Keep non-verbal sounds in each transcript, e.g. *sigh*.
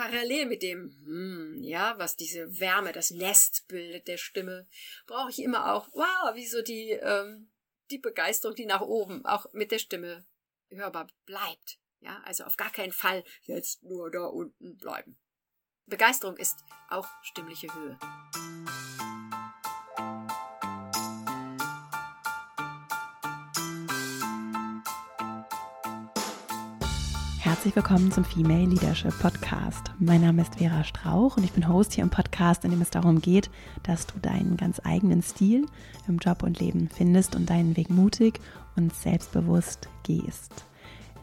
parallel mit dem, hm, ja, was diese Wärme, das Nest bildet der Stimme, brauche ich immer auch, wow, wie so die, ähm, die Begeisterung, die nach oben auch mit der Stimme hörbar bleibt. Ja, also auf gar keinen Fall jetzt nur da unten bleiben. Begeisterung ist auch stimmliche Höhe. Herzlich willkommen zum Female Leadership Podcast. Mein Name ist Vera Strauch und ich bin Host hier im Podcast, in dem es darum geht, dass du deinen ganz eigenen Stil im Job und Leben findest und deinen Weg mutig und selbstbewusst gehst.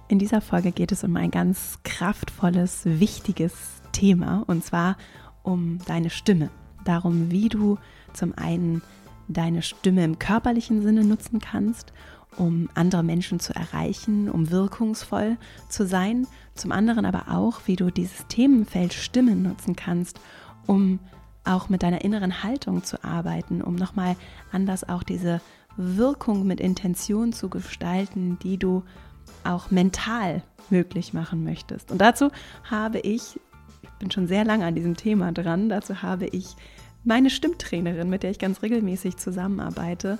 In dieser Folge geht es um ein ganz kraftvolles, wichtiges Thema und zwar um deine Stimme. Darum, wie du zum einen deine Stimme im körperlichen Sinne nutzen kannst um andere Menschen zu erreichen, um wirkungsvoll zu sein. Zum anderen aber auch, wie du dieses Themenfeld Stimmen nutzen kannst, um auch mit deiner inneren Haltung zu arbeiten, um nochmal anders auch diese Wirkung mit Intention zu gestalten, die du auch mental möglich machen möchtest. Und dazu habe ich, ich bin schon sehr lange an diesem Thema dran, dazu habe ich meine Stimmtrainerin, mit der ich ganz regelmäßig zusammenarbeite,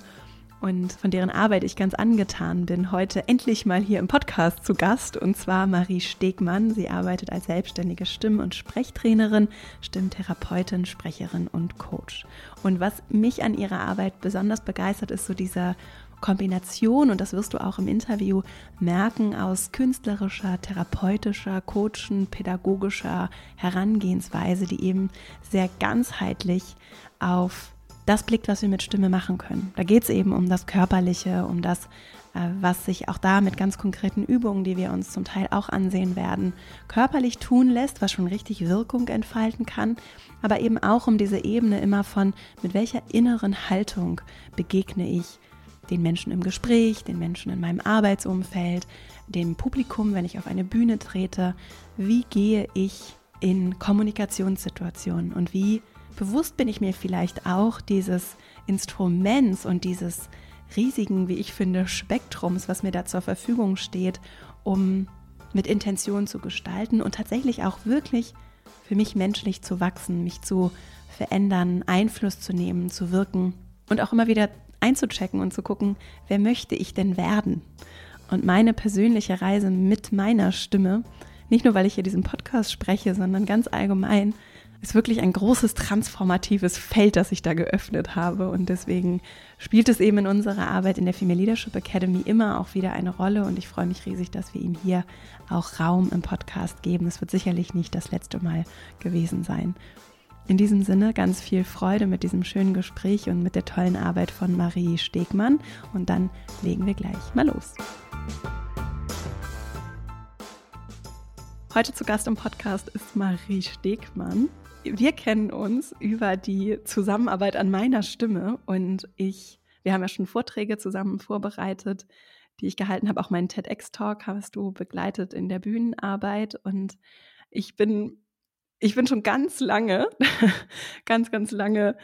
und von deren Arbeit ich ganz angetan bin, heute endlich mal hier im Podcast zu Gast und zwar Marie Stegmann. Sie arbeitet als selbstständige Stimm- und Sprechtrainerin, Stimmtherapeutin, Sprecherin und Coach. Und was mich an ihrer Arbeit besonders begeistert, ist so diese Kombination, und das wirst du auch im Interview merken, aus künstlerischer, therapeutischer, coachen, pädagogischer Herangehensweise, die eben sehr ganzheitlich auf das blickt, was wir mit Stimme machen können. Da geht es eben um das Körperliche, um das, äh, was sich auch da mit ganz konkreten Übungen, die wir uns zum Teil auch ansehen werden, körperlich tun lässt, was schon richtig Wirkung entfalten kann, aber eben auch um diese Ebene immer von, mit welcher inneren Haltung begegne ich den Menschen im Gespräch, den Menschen in meinem Arbeitsumfeld, dem Publikum, wenn ich auf eine Bühne trete, wie gehe ich in Kommunikationssituationen und wie bewusst bin ich mir vielleicht auch dieses Instruments und dieses riesigen, wie ich finde, Spektrums, was mir da zur Verfügung steht, um mit Intention zu gestalten und tatsächlich auch wirklich für mich menschlich zu wachsen, mich zu verändern, Einfluss zu nehmen, zu wirken und auch immer wieder einzuchecken und zu gucken, wer möchte ich denn werden? Und meine persönliche Reise mit meiner Stimme, nicht nur weil ich hier diesen Podcast spreche, sondern ganz allgemein, ist wirklich ein großes transformatives Feld, das ich da geöffnet habe. Und deswegen spielt es eben in unserer Arbeit in der Female Leadership Academy immer auch wieder eine Rolle. Und ich freue mich riesig, dass wir ihm hier auch Raum im Podcast geben. Es wird sicherlich nicht das letzte Mal gewesen sein. In diesem Sinne ganz viel Freude mit diesem schönen Gespräch und mit der tollen Arbeit von Marie Stegmann. Und dann legen wir gleich mal los. Heute zu Gast im Podcast ist Marie Stegmann wir kennen uns über die Zusammenarbeit an meiner Stimme und ich, wir haben ja schon Vorträge zusammen vorbereitet, die ich gehalten habe. Auch meinen TEDx-Talk hast du begleitet in der Bühnenarbeit und ich bin, ich bin schon ganz lange, *laughs* ganz, ganz lange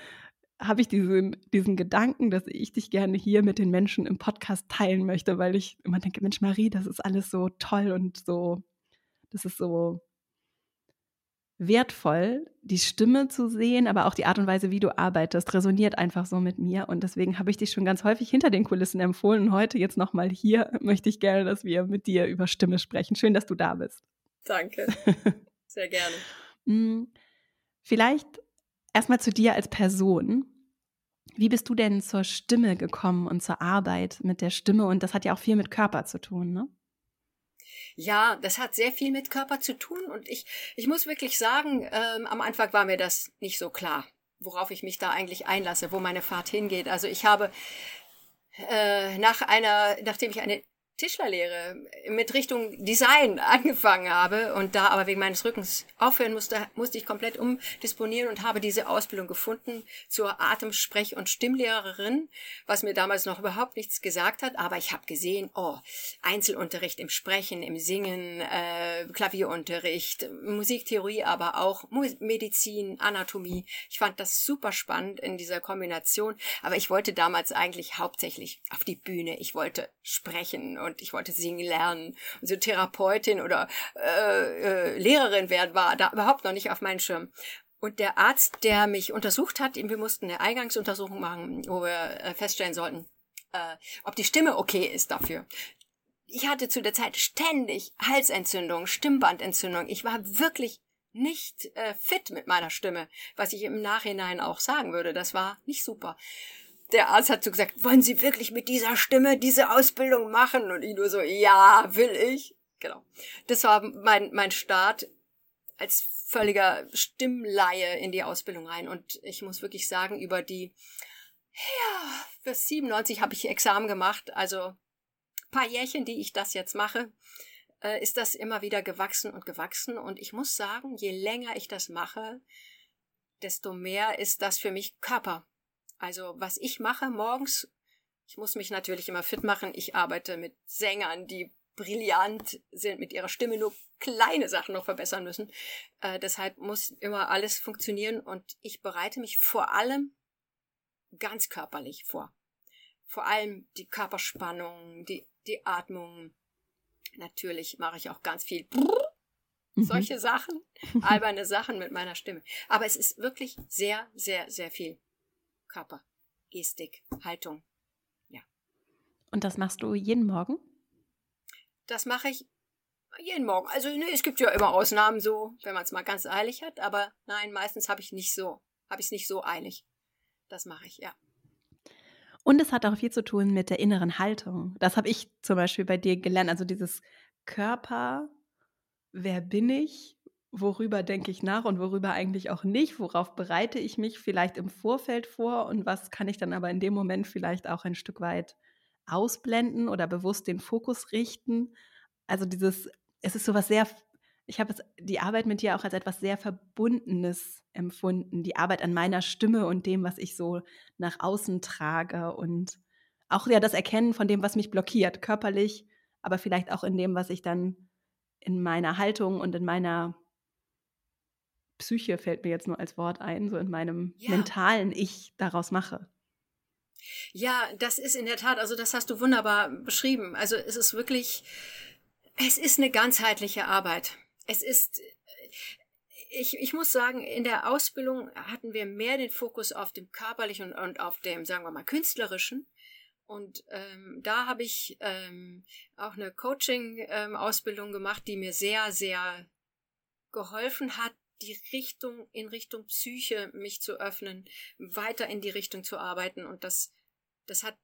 habe ich diesen, diesen Gedanken, dass ich dich gerne hier mit den Menschen im Podcast teilen möchte, weil ich immer denke, Mensch, Marie, das ist alles so toll und so, das ist so wertvoll, die Stimme zu sehen, aber auch die Art und Weise, wie du arbeitest, resoniert einfach so mit mir. Und deswegen habe ich dich schon ganz häufig hinter den Kulissen empfohlen. Und heute jetzt nochmal hier *laughs* möchte ich gerne, dass wir mit dir über Stimme sprechen. Schön, dass du da bist. Danke. *laughs* Sehr gerne. Hm, vielleicht erstmal zu dir als Person. Wie bist du denn zur Stimme gekommen und zur Arbeit mit der Stimme? Und das hat ja auch viel mit Körper zu tun, ne? Ja, das hat sehr viel mit Körper zu tun und ich, ich muss wirklich sagen, ähm, am Anfang war mir das nicht so klar, worauf ich mich da eigentlich einlasse, wo meine Fahrt hingeht. Also ich habe äh, nach einer, nachdem ich eine Tischlerlehre mit Richtung Design *laughs* angefangen habe und da aber wegen meines Rückens aufhören musste, musste ich komplett umdisponieren und habe diese Ausbildung gefunden zur Atemsprech- und Stimmlehrerin, was mir damals noch überhaupt nichts gesagt hat, aber ich habe gesehen, oh, Einzelunterricht im Sprechen, im Singen, äh, Klavierunterricht, Musiktheorie, aber auch Medizin, Anatomie. Ich fand das super spannend in dieser Kombination, aber ich wollte damals eigentlich hauptsächlich auf die Bühne, ich wollte sprechen und ich wollte singen lernen. Und so Therapeutin oder äh, äh, Lehrerin werden war da überhaupt noch nicht auf meinen Schirm. Und der Arzt, der mich untersucht hat, wir mussten eine Eingangsuntersuchung machen, wo wir äh, feststellen sollten, äh, ob die Stimme okay ist dafür. Ich hatte zu der Zeit ständig Halsentzündung, Stimmbandentzündung. Ich war wirklich nicht äh, fit mit meiner Stimme, was ich im Nachhinein auch sagen würde. Das war nicht super. Der Arzt hat so gesagt, wollen Sie wirklich mit dieser Stimme diese Ausbildung machen? Und ich nur so, ja, will ich. Genau. Das war mein, mein Start als völliger Stimmleihe in die Ausbildung rein. Und ich muss wirklich sagen, über die, ja, bis 97 habe ich Examen gemacht. Also paar Jährchen, die ich das jetzt mache, äh, ist das immer wieder gewachsen und gewachsen. Und ich muss sagen, je länger ich das mache, desto mehr ist das für mich Körper. Also was ich mache morgens, ich muss mich natürlich immer fit machen. Ich arbeite mit Sängern, die brillant sind, mit ihrer Stimme nur kleine Sachen noch verbessern müssen. Äh, deshalb muss immer alles funktionieren und ich bereite mich vor allem ganz körperlich vor. Vor allem die Körperspannung, die, die Atmung, Natürlich mache ich auch ganz viel mhm. solche Sachen, *laughs* alberne Sachen mit meiner Stimme. Aber es ist wirklich sehr, sehr, sehr viel Körper, Gestik, Haltung. Ja. Und das machst du jeden Morgen? Das mache ich jeden Morgen. Also ne, es gibt ja immer Ausnahmen so, wenn man es mal ganz eilig hat, aber nein, meistens habe ich nicht so, habe ich es nicht so eilig. Das mache ich, ja. Und es hat auch viel zu tun mit der inneren Haltung. Das habe ich zum Beispiel bei dir gelernt. Also dieses Körper, wer bin ich? Worüber denke ich nach und worüber eigentlich auch nicht? Worauf bereite ich mich vielleicht im Vorfeld vor und was kann ich dann aber in dem Moment vielleicht auch ein Stück weit ausblenden oder bewusst den Fokus richten? Also dieses, es ist sowas sehr ich habe die Arbeit mit dir auch als etwas sehr Verbundenes empfunden. Die Arbeit an meiner Stimme und dem, was ich so nach außen trage und auch ja das Erkennen von dem, was mich blockiert, körperlich, aber vielleicht auch in dem, was ich dann in meiner Haltung und in meiner Psyche fällt mir jetzt nur als Wort ein, so in meinem ja. mentalen Ich daraus mache. Ja, das ist in der Tat, also das hast du wunderbar beschrieben. Also es ist wirklich, es ist eine ganzheitliche Arbeit es ist, ich, ich muss sagen, in der Ausbildung hatten wir mehr den Fokus auf dem körperlichen und, und auf dem, sagen wir mal, künstlerischen. Und ähm, da habe ich ähm, auch eine Coaching-Ausbildung ähm, gemacht, die mir sehr, sehr geholfen hat, die Richtung in Richtung Psyche mich zu öffnen, weiter in die Richtung zu arbeiten. Und das, das hat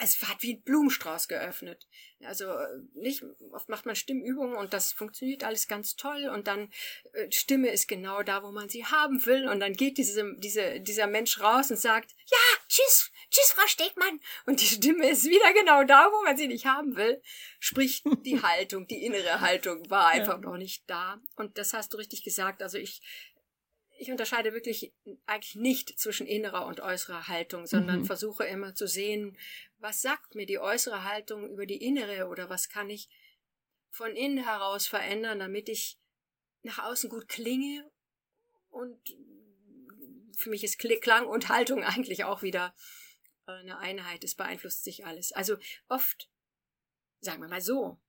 es hat wie ein Blumenstrauß geöffnet. Also nicht, oft macht man Stimmübungen und das funktioniert alles ganz toll und dann äh, Stimme ist genau da, wo man sie haben will und dann geht diese, diese, dieser Mensch raus und sagt, ja, tschüss, tschüss, Frau Stegmann und die Stimme ist wieder genau da, wo man sie nicht haben will. Sprich, die *laughs* Haltung, die innere Haltung war einfach ja. noch nicht da und das hast du richtig gesagt. Also ich, ich unterscheide wirklich eigentlich nicht zwischen innerer und äußerer Haltung, sondern mhm. versuche immer zu sehen, was sagt mir die äußere Haltung über die innere oder was kann ich von innen heraus verändern, damit ich nach außen gut klinge und für mich ist Klang und Haltung *laughs* eigentlich auch wieder eine Einheit. Es beeinflusst sich alles. Also oft, sagen wir mal so,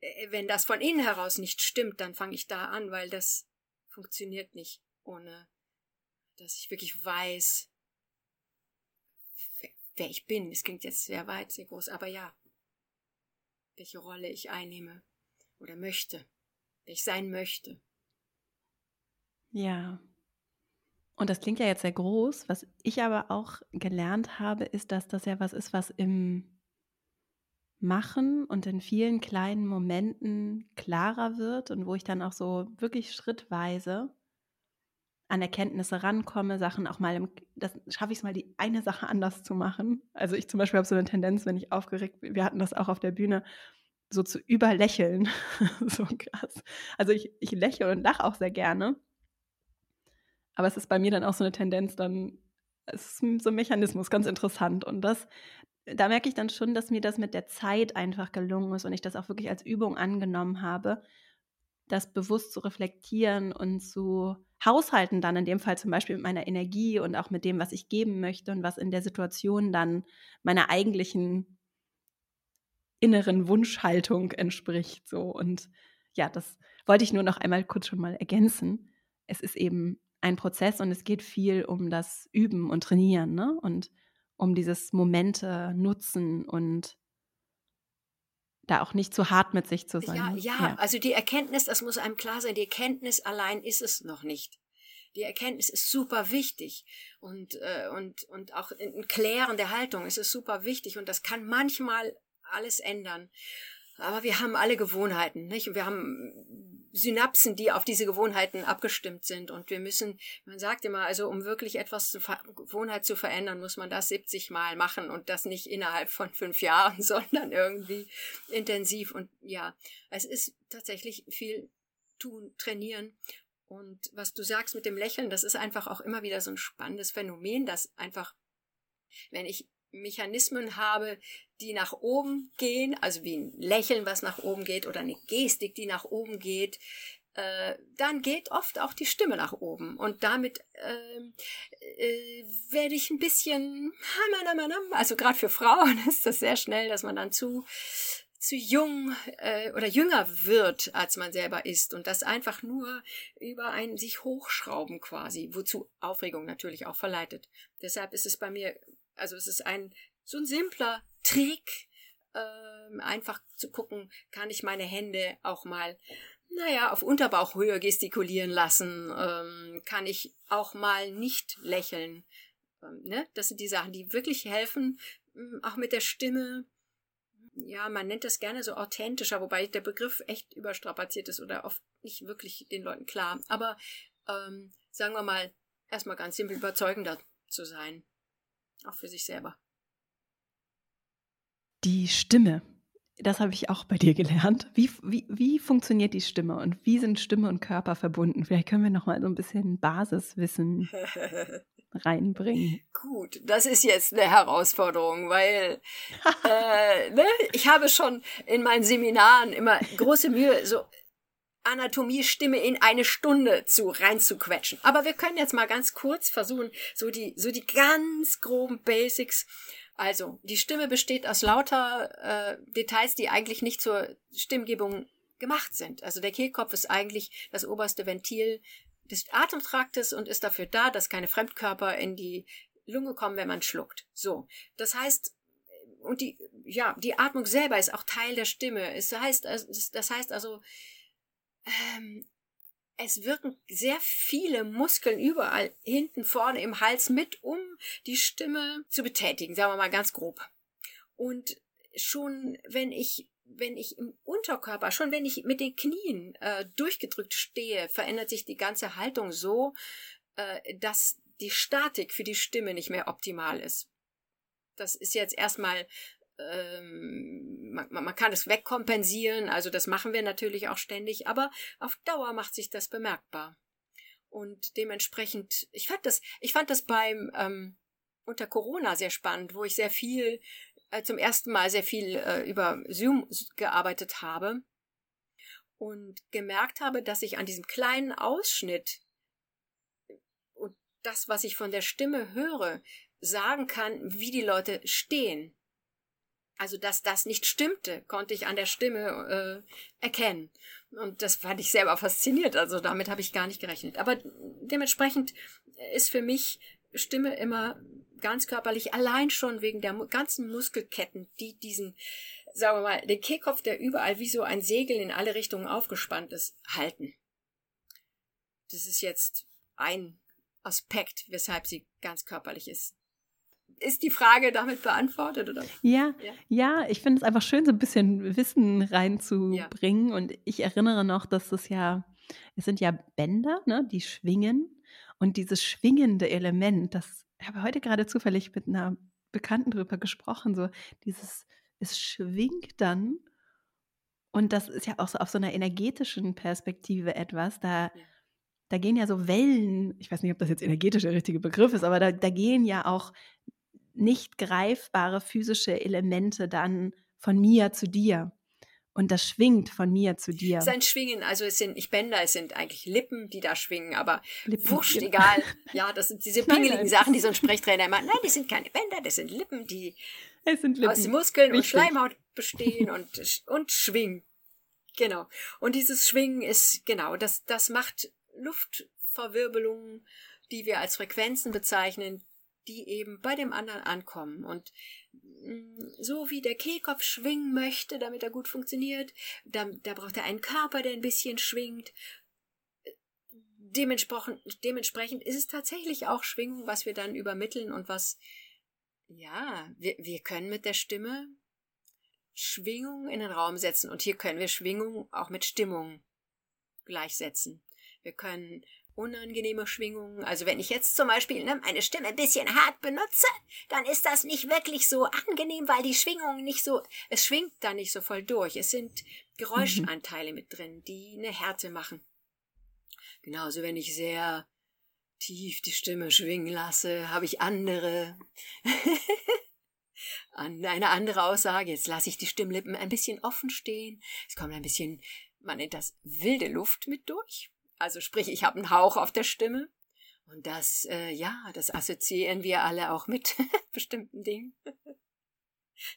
äh, wenn das von innen heraus nicht stimmt, dann fange ich da an, weil das funktioniert nicht, ohne dass ich wirklich weiß, wer ich bin. Es klingt jetzt sehr weit, sehr groß, aber ja, welche Rolle ich einnehme oder möchte, wer ich sein möchte. Ja. Und das klingt ja jetzt sehr groß. Was ich aber auch gelernt habe, ist, dass das ja was ist, was im Machen und in vielen kleinen Momenten klarer wird und wo ich dann auch so wirklich schrittweise an Erkenntnisse rankomme, Sachen auch mal, im, das schaffe ich es mal, die eine Sache anders zu machen. Also ich zum Beispiel habe so eine Tendenz, wenn ich aufgeregt bin, wir hatten das auch auf der Bühne, so zu überlächeln. *laughs* so krass. Also ich, ich lächle und lache auch sehr gerne. Aber es ist bei mir dann auch so eine Tendenz, dann, es ist so ein Mechanismus, ganz interessant. Und das, da merke ich dann schon, dass mir das mit der Zeit einfach gelungen ist und ich das auch wirklich als Übung angenommen habe, das bewusst zu reflektieren und zu haushalten dann in dem Fall zum Beispiel mit meiner Energie und auch mit dem, was ich geben möchte und was in der Situation dann meiner eigentlichen inneren Wunschhaltung entspricht. So und ja, das wollte ich nur noch einmal kurz schon mal ergänzen. Es ist eben ein Prozess und es geht viel um das Üben und Trainieren, ne? Und um dieses Momente nutzen und da auch nicht zu hart mit sich zu sein. Ja, ja, ja, also die Erkenntnis, das muss einem klar sein, die Erkenntnis allein ist es noch nicht. Die Erkenntnis ist super wichtig und, äh, und, und auch ein Klären der Haltung ist es super wichtig und das kann manchmal alles ändern. Aber wir haben alle Gewohnheiten, nicht? Wir haben Synapsen, die auf diese Gewohnheiten abgestimmt sind. Und wir müssen, man sagt immer, also um wirklich etwas zu Gewohnheit zu verändern, muss man das 70 Mal machen und das nicht innerhalb von fünf Jahren, *laughs* sondern irgendwie intensiv. Und ja, es ist tatsächlich viel tun, trainieren. Und was du sagst mit dem Lächeln, das ist einfach auch immer wieder so ein spannendes Phänomen, dass einfach, wenn ich Mechanismen habe, die nach oben gehen, also wie ein Lächeln, was nach oben geht, oder eine Gestik, die nach oben geht, äh, dann geht oft auch die Stimme nach oben. Und damit äh, äh, werde ich ein bisschen, also gerade für Frauen *laughs* ist das sehr schnell, dass man dann zu zu jung äh, oder jünger wird, als man selber ist und das einfach nur über ein sich hochschrauben quasi, wozu Aufregung natürlich auch verleitet. Deshalb ist es bei mir also es ist ein so ein simpler Trick, ähm, einfach zu gucken, kann ich meine Hände auch mal, naja, auf Unterbauchhöhe gestikulieren lassen, ähm, kann ich auch mal nicht lächeln. Ähm, ne? Das sind die Sachen, die wirklich helfen, ähm, auch mit der Stimme. Ja, man nennt das gerne so authentischer, wobei der Begriff echt überstrapaziert ist oder oft nicht wirklich den Leuten klar. Aber ähm, sagen wir mal, erstmal ganz simpel überzeugender zu sein. Auch für sich selber. Die Stimme, das habe ich auch bei dir gelernt. Wie, wie, wie funktioniert die Stimme und wie sind Stimme und Körper verbunden? Vielleicht können wir noch mal so ein bisschen Basiswissen *laughs* reinbringen. Gut, das ist jetzt eine Herausforderung, weil *laughs* äh, ne, ich habe schon in meinen Seminaren immer große Mühe, so Anatomie-Stimme in eine Stunde zu reinzuquetschen. Aber wir können jetzt mal ganz kurz versuchen, so die, so die ganz groben Basics. Also, die Stimme besteht aus lauter äh, Details, die eigentlich nicht zur Stimmgebung gemacht sind. Also der Kehlkopf ist eigentlich das oberste Ventil des Atemtraktes und ist dafür da, dass keine Fremdkörper in die Lunge kommen, wenn man schluckt. So. Das heißt, und die, ja, die Atmung selber ist auch Teil der Stimme. Es heißt, das heißt also, ähm, es wirken sehr viele Muskeln überall hinten vorne im Hals mit, um die Stimme zu betätigen, sagen wir mal ganz grob. Und schon wenn ich wenn ich im Unterkörper, schon wenn ich mit den Knien äh, durchgedrückt stehe, verändert sich die ganze Haltung so, äh, dass die Statik für die Stimme nicht mehr optimal ist. Das ist jetzt erstmal ähm, man, man kann es wegkompensieren, also das machen wir natürlich auch ständig, aber auf Dauer macht sich das bemerkbar. Und dementsprechend, ich fand das, ich fand das beim ähm, unter Corona sehr spannend, wo ich sehr viel, äh, zum ersten Mal sehr viel äh, über Zoom gearbeitet habe und gemerkt habe, dass ich an diesem kleinen Ausschnitt und das, was ich von der Stimme höre, sagen kann, wie die Leute stehen. Also, dass das nicht stimmte, konnte ich an der Stimme äh, erkennen. Und das fand ich selber fasziniert. Also damit habe ich gar nicht gerechnet. Aber dementsprechend ist für mich Stimme immer ganz körperlich, allein schon wegen der ganzen Muskelketten, die diesen, sagen wir mal, den Kehlkopf, der überall wie so ein Segel in alle Richtungen aufgespannt ist, halten. Das ist jetzt ein Aspekt, weshalb sie ganz körperlich ist ist die Frage damit beantwortet, oder? Ja, ja, ja ich finde es einfach schön, so ein bisschen Wissen reinzubringen. Ja. Und ich erinnere noch, dass es ja, es sind ja Bänder, ne, die schwingen. Und dieses schwingende Element, das ich habe heute gerade zufällig mit einer Bekannten drüber gesprochen, so dieses, es schwingt dann. Und das ist ja auch so auf so einer energetischen Perspektive etwas, da. Ja da gehen ja so Wellen, ich weiß nicht, ob das jetzt energetisch der richtige Begriff ist, aber da, da gehen ja auch nicht greifbare physische Elemente dann von mir zu dir. Und das schwingt von mir zu dir. Es ist ein Schwingen, also es sind nicht Bänder, es sind eigentlich Lippen, die da schwingen, aber Lippen, wurscht, genau. egal. *laughs* Ja, das sind diese pingeligen Sachen, die so ein Sprechtrainer immer, nein, die sind keine Bänder, das sind Lippen, die sind Lippen. aus Muskeln Wichtig. und Schleimhaut bestehen *laughs* und, und schwingen. Genau. Und dieses Schwingen ist, genau, das, das macht Luftverwirbelungen, die wir als Frequenzen bezeichnen, die eben bei dem anderen ankommen. Und mm, so wie der Kehlkopf schwingen möchte, damit er gut funktioniert, da, da braucht er einen Körper, der ein bisschen schwingt. Dementsprechend, dementsprechend ist es tatsächlich auch Schwingung, was wir dann übermitteln und was, ja, wir, wir können mit der Stimme Schwingung in den Raum setzen. Und hier können wir Schwingung auch mit Stimmung gleichsetzen. Wir können unangenehme Schwingungen. Also wenn ich jetzt zum Beispiel ne, meine Stimme ein bisschen hart benutze, dann ist das nicht wirklich so angenehm, weil die Schwingung nicht so, es schwingt da nicht so voll durch. Es sind Geräuschanteile mhm. mit drin, die eine Härte machen. Genauso wenn ich sehr tief die Stimme schwingen lasse, habe ich andere, *laughs* eine andere Aussage. Jetzt lasse ich die Stimmlippen ein bisschen offen stehen. Es kommt ein bisschen, man nennt das wilde Luft mit durch. Also sprich, ich habe einen Hauch auf der Stimme. Und das, äh, ja, das assoziieren wir alle auch mit *laughs* bestimmten Dingen.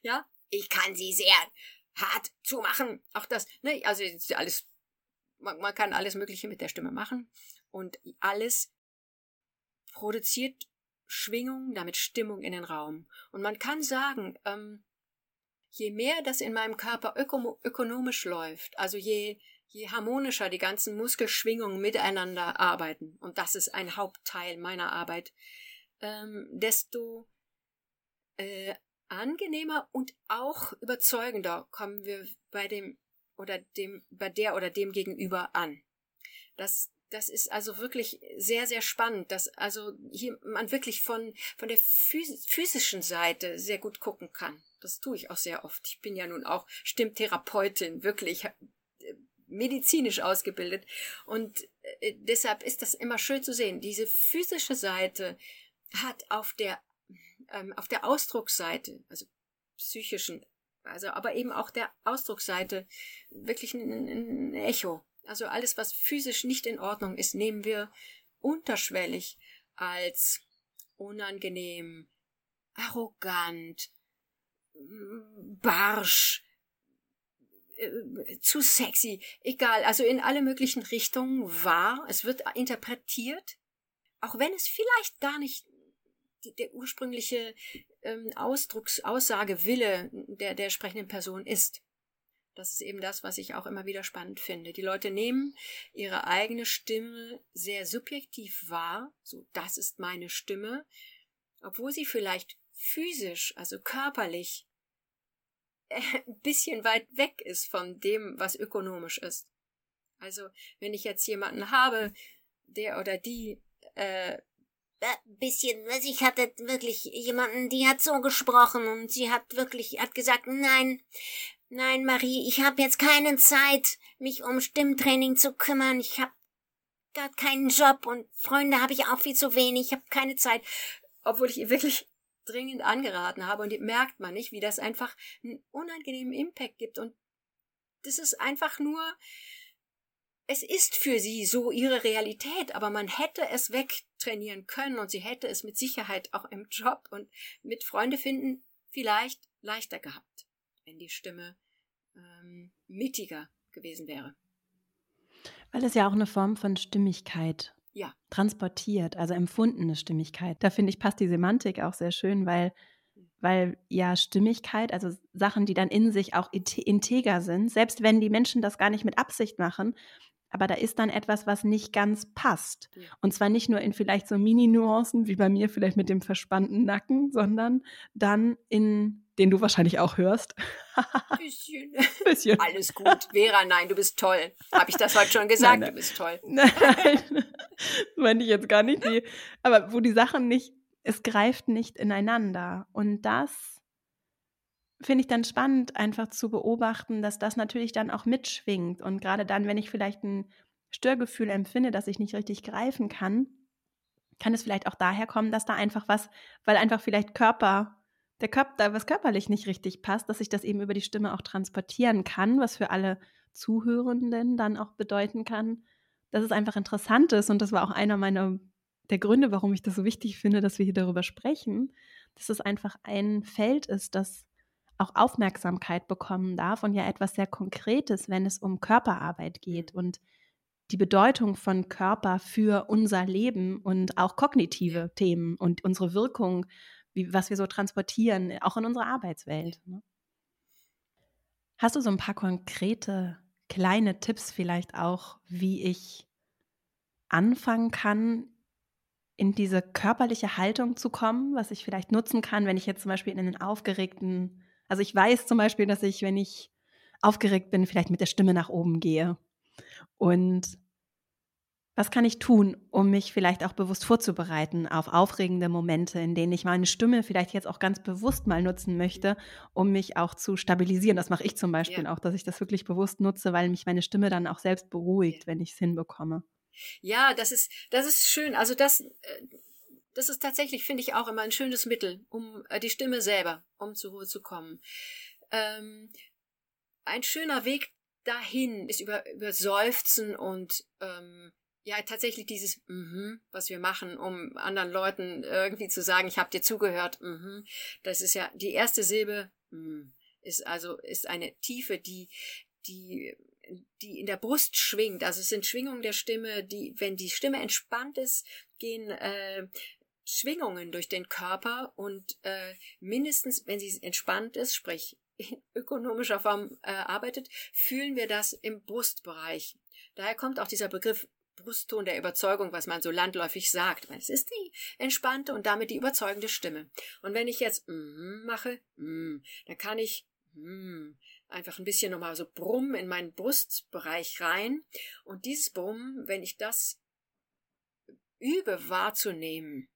ja, ich kann sie sehr hart zumachen. Auch das, ne, also alles, man, man kann alles Mögliche mit der Stimme machen. Und alles produziert Schwingung, damit Stimmung in den Raum. Und man kann sagen, ähm, je mehr das in meinem Körper öko ökonomisch läuft, also je je harmonischer die ganzen Muskelschwingungen miteinander arbeiten, und das ist ein Hauptteil meiner Arbeit, ähm, desto äh, angenehmer und auch überzeugender kommen wir bei dem oder dem, bei der oder dem Gegenüber an. Das, das ist also wirklich sehr, sehr spannend, dass also hier man wirklich von, von der physischen Seite sehr gut gucken kann. Das tue ich auch sehr oft. Ich bin ja nun auch Stimmtherapeutin, wirklich medizinisch ausgebildet. Und äh, deshalb ist das immer schön zu sehen. Diese physische Seite hat auf der, ähm, auf der Ausdrucksseite, also psychischen, also aber eben auch der Ausdrucksseite wirklich ein, ein Echo. Also alles, was physisch nicht in Ordnung ist, nehmen wir unterschwellig als unangenehm, arrogant, barsch, äh, zu sexy, egal, also in alle möglichen Richtungen wahr, es wird interpretiert, auch wenn es vielleicht gar nicht der ursprüngliche ähm, Ausdrucks, Aussage, Wille der, der sprechenden Person ist. Das ist eben das, was ich auch immer wieder spannend finde. Die Leute nehmen ihre eigene Stimme sehr subjektiv wahr, so das ist meine Stimme, obwohl sie vielleicht physisch, also körperlich *laughs* ein bisschen weit weg ist von dem, was ökonomisch ist. Also, wenn ich jetzt jemanden habe, der oder die äh, bisschen, was ich hatte wirklich jemanden, die hat so gesprochen und sie hat wirklich hat gesagt, nein, nein, Marie, ich habe jetzt keine Zeit, mich um Stimmtraining zu kümmern. Ich habe gar keinen Job und Freunde habe ich auch viel zu wenig. Ich habe keine Zeit, obwohl ich ihr wirklich dringend angeraten habe und merkt man nicht, wie das einfach einen unangenehmen Impact gibt und das ist einfach nur, es ist für sie so ihre Realität, aber man hätte es wegtrainieren können und sie hätte es mit Sicherheit auch im Job und mit Freunde finden vielleicht leichter gehabt, wenn die Stimme ähm, mittiger gewesen wäre. Weil es ja auch eine Form von Stimmigkeit ja. transportiert, also empfundene Stimmigkeit. Da finde ich, passt die Semantik auch sehr schön, weil, weil ja Stimmigkeit, also Sachen, die dann in sich auch integer sind, selbst wenn die Menschen das gar nicht mit Absicht machen, aber da ist dann etwas, was nicht ganz passt. Ja. Und zwar nicht nur in vielleicht so Mini-Nuancen, wie bei mir vielleicht mit dem verspannten Nacken, sondern dann in den du wahrscheinlich auch hörst. *laughs* Bisschen. Bisschen. Alles gut. Vera, nein, du bist toll. Habe ich das heute schon gesagt? Nein, nein. Du bist toll. *laughs* Nein, meine ich jetzt gar nicht. Die, aber wo die Sachen nicht, es greift nicht ineinander. Und das finde ich dann spannend, einfach zu beobachten, dass das natürlich dann auch mitschwingt. Und gerade dann, wenn ich vielleicht ein Störgefühl empfinde, das ich nicht richtig greifen kann, kann es vielleicht auch daher kommen, dass da einfach was, weil einfach vielleicht Körper der Körper, da was körperlich nicht richtig passt, dass ich das eben über die Stimme auch transportieren kann, was für alle Zuhörenden dann auch bedeuten kann, dass es einfach interessant ist. Und das war auch einer meiner der Gründe, warum ich das so wichtig finde, dass wir hier darüber sprechen, dass es einfach ein Feld ist, das auch Aufmerksamkeit bekommen darf und ja etwas sehr Konkretes, wenn es um Körperarbeit geht und die Bedeutung von Körper für unser Leben und auch kognitive Themen und unsere Wirkung, wie, was wir so transportieren, auch in unserer Arbeitswelt. Ne? Hast du so ein paar konkrete kleine Tipps vielleicht auch, wie ich anfangen kann, in diese körperliche Haltung zu kommen, was ich vielleicht nutzen kann, wenn ich jetzt zum Beispiel in einen aufgeregten, also ich weiß zum Beispiel, dass ich, wenn ich aufgeregt bin, vielleicht mit der Stimme nach oben gehe. Und was kann ich tun, um mich vielleicht auch bewusst vorzubereiten auf aufregende Momente, in denen ich meine Stimme vielleicht jetzt auch ganz bewusst mal nutzen möchte, um mich auch zu stabilisieren? Das mache ich zum Beispiel ja. auch, dass ich das wirklich bewusst nutze, weil mich meine Stimme dann auch selbst beruhigt, wenn ich es hinbekomme. Ja, das ist, das ist schön. Also das, äh, das ist tatsächlich, finde ich, auch immer ein schönes Mittel, um äh, die Stimme selber, um zur Ruhe zu kommen. Ähm, ein schöner Weg dahin ist über, über Seufzen und ähm, ja tatsächlich dieses mhm, was wir machen, um anderen Leuten irgendwie zu sagen, ich habe dir zugehört. Mhm, das ist ja die erste Silbe mhm, ist also ist eine Tiefe, die die die in der Brust schwingt. Also es sind Schwingungen der Stimme, die wenn die Stimme entspannt ist, gehen äh, Schwingungen durch den Körper und äh, mindestens, wenn sie entspannt ist, sprich in ökonomischer Form äh, arbeitet, fühlen wir das im Brustbereich. Daher kommt auch dieser Begriff Brustton der Überzeugung, was man so landläufig sagt. Es ist die entspannte und damit die überzeugende Stimme. Und wenn ich jetzt mm mache, mm, dann kann ich mm, einfach ein bisschen nochmal so brummen in meinen Brustbereich rein. Und dieses Brummen, wenn ich das übe wahrzunehmen,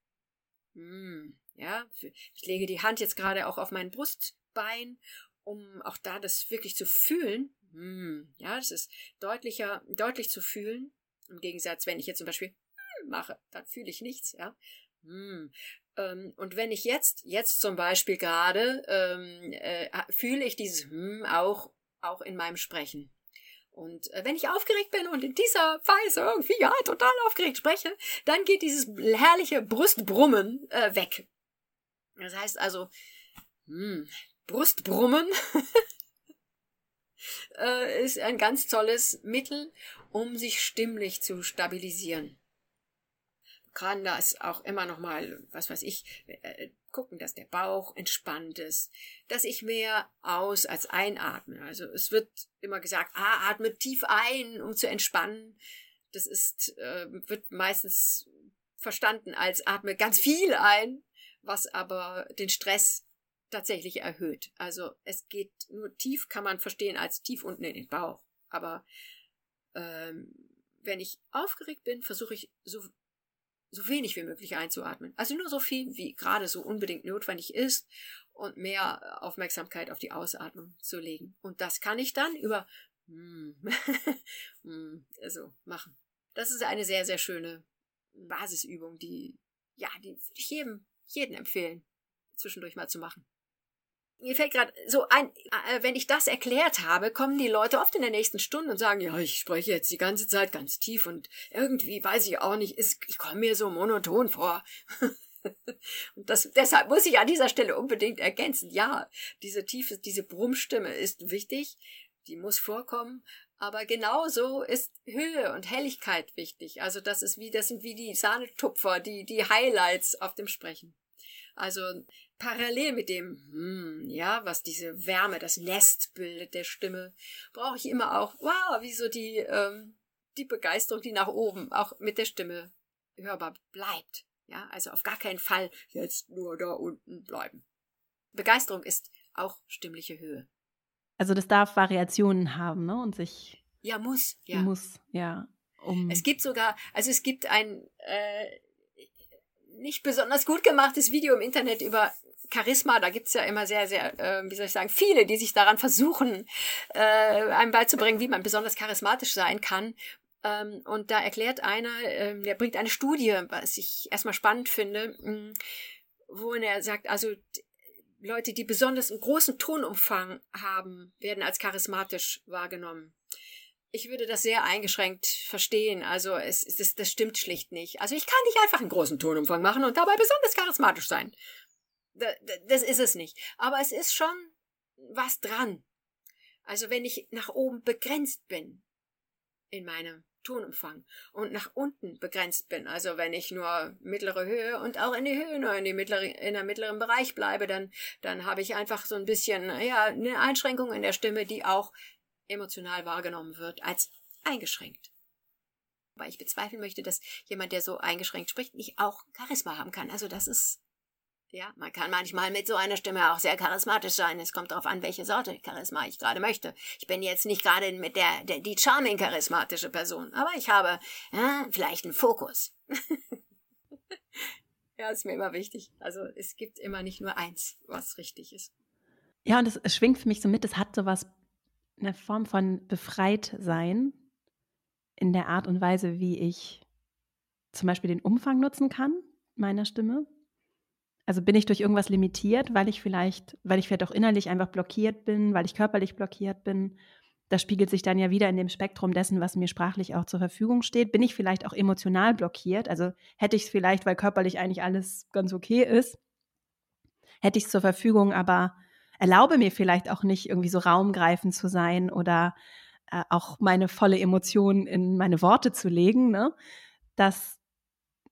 mm, ja, ich lege die Hand jetzt gerade auch auf mein Brustbein, um auch da das wirklich zu fühlen. Mm, ja, das ist deutlicher, deutlich zu fühlen. Im Gegensatz, wenn ich jetzt zum Beispiel hm mache, dann fühle ich nichts, ja. Hm. Ähm, und wenn ich jetzt, jetzt zum Beispiel gerade, ähm, äh, fühle ich dieses hm auch, auch in meinem Sprechen. Und äh, wenn ich aufgeregt bin und in dieser Weise irgendwie ja total aufgeregt spreche, dann geht dieses herrliche Brustbrummen äh, weg. Das heißt also, hm, Brustbrummen *laughs* äh, ist ein ganz tolles Mittel, um sich stimmlich zu stabilisieren. Kann das auch immer noch mal, was weiß ich, äh, gucken, dass der Bauch entspannt ist, dass ich mehr aus als einatme. Also es wird immer gesagt, ah, atme tief ein, um zu entspannen. Das ist, äh, wird meistens verstanden als atme ganz viel ein, was aber den Stress tatsächlich erhöht. Also es geht nur tief, kann man verstehen als tief unten in den Bauch. Aber ähm, wenn ich aufgeregt bin, versuche ich so, so wenig wie möglich einzuatmen. Also nur so viel, wie gerade so unbedingt notwendig ist und mehr Aufmerksamkeit auf die Ausatmung zu legen. Und das kann ich dann über mm, mm, *laughs* also machen. Das ist eine sehr, sehr schöne Basisübung, die, ja, die würde ich jedem, jeden empfehlen, zwischendurch mal zu machen mir fällt gerade so ein, äh, wenn ich das erklärt habe, kommen die Leute oft in der nächsten Stunde und sagen, ja, ich spreche jetzt die ganze Zeit ganz tief und irgendwie weiß ich auch nicht, ist, ich komme mir so monoton vor. *laughs* und das, deshalb muss ich an dieser Stelle unbedingt ergänzen, ja, diese tiefe, diese Brummstimme ist wichtig, die muss vorkommen, aber genauso ist Höhe und Helligkeit wichtig. Also das ist wie, das sind wie die Sahnetupfer, die, die Highlights auf dem Sprechen. Also parallel mit dem, hm, ja, was diese Wärme, das Nest bildet der Stimme, brauche ich immer auch, wow, wie so die, ähm, die Begeisterung, die nach oben auch mit der Stimme hörbar bleibt. Ja, also auf gar keinen Fall jetzt nur da unten bleiben. Begeisterung ist auch stimmliche Höhe. Also das darf Variationen haben, ne? Und sich. Ja, muss, ja. Muss, ja. Um es gibt sogar, also es gibt ein äh, nicht besonders gut gemachtes Video im Internet über Charisma, da gibt's ja immer sehr, sehr, äh, wie soll ich sagen, viele, die sich daran versuchen, äh, einem beizubringen, wie man besonders charismatisch sein kann. Ähm, und da erklärt einer, äh, der bringt eine Studie, was ich erstmal spannend finde, mh, mm, wo er sagt, also Leute, die besonders einen großen Tonumfang haben, werden als charismatisch wahrgenommen. Ich würde das sehr eingeschränkt verstehen. Also es, es, das stimmt schlicht nicht. Also ich kann nicht einfach einen großen Tonumfang machen und dabei besonders charismatisch sein das ist es nicht. Aber es ist schon was dran. Also wenn ich nach oben begrenzt bin in meinem Tonumfang und nach unten begrenzt bin, also wenn ich nur mittlere Höhe und auch in die Höhe nur in die mittlere, in der mittleren Bereich bleibe, dann, dann habe ich einfach so ein bisschen, ja, eine Einschränkung in der Stimme, die auch emotional wahrgenommen wird als eingeschränkt. Weil ich bezweifeln möchte, dass jemand, der so eingeschränkt spricht, nicht auch Charisma haben kann. Also das ist ja, man kann manchmal mit so einer Stimme auch sehr charismatisch sein. Es kommt darauf an, welche Sorte Charisma ich gerade möchte. Ich bin jetzt nicht gerade mit der, der die charming charismatische Person, aber ich habe ja, vielleicht einen Fokus. *laughs* ja, ist mir immer wichtig. Also es gibt immer nicht nur eins, was richtig ist. Ja, und es, schwingt für mich so mit, es hat so was, eine Form von befreit sein in der Art und Weise, wie ich zum Beispiel den Umfang nutzen kann meiner Stimme also bin ich durch irgendwas limitiert, weil ich vielleicht, weil ich vielleicht auch innerlich einfach blockiert bin, weil ich körperlich blockiert bin. Das spiegelt sich dann ja wieder in dem Spektrum dessen, was mir sprachlich auch zur Verfügung steht. Bin ich vielleicht auch emotional blockiert? Also hätte ich es vielleicht, weil körperlich eigentlich alles ganz okay ist, hätte ich es zur Verfügung, aber erlaube mir vielleicht auch nicht, irgendwie so raumgreifend zu sein oder äh, auch meine volle Emotion in meine Worte zu legen. Ne? Das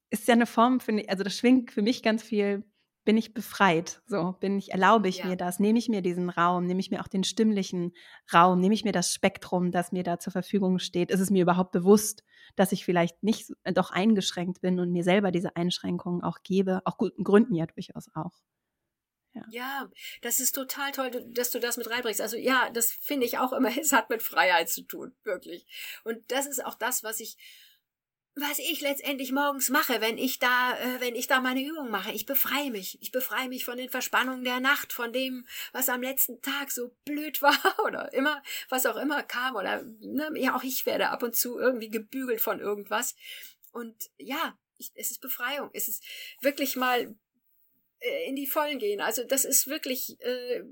ist ja eine Form, finde ich, also das schwingt für mich ganz viel bin ich befreit? So, bin ich, erlaube ich ja. mir das? Nehme ich mir diesen Raum? Nehme ich mir auch den stimmlichen Raum? Nehme ich mir das Spektrum, das mir da zur Verfügung steht? Ist es mir überhaupt bewusst, dass ich vielleicht nicht äh, doch eingeschränkt bin und mir selber diese Einschränkungen auch gebe? Auch guten Gründen ja durchaus auch. Ja. ja. das ist total toll, dass du das mit reinbringst. Also ja, das finde ich auch immer, *laughs* es hat mit Freiheit zu tun, wirklich. Und das ist auch das, was ich was ich letztendlich morgens mache, wenn ich da, äh, wenn ich da meine Übung mache. Ich befreie mich. Ich befreie mich von den Verspannungen der Nacht, von dem, was am letzten Tag so blöd *laughs* war oder immer, was auch immer kam oder, ne, ja, auch ich werde ab und zu irgendwie gebügelt von irgendwas. Und ja, ich, es ist Befreiung. Es ist wirklich mal in die Vollen gehen. Also das ist wirklich äh,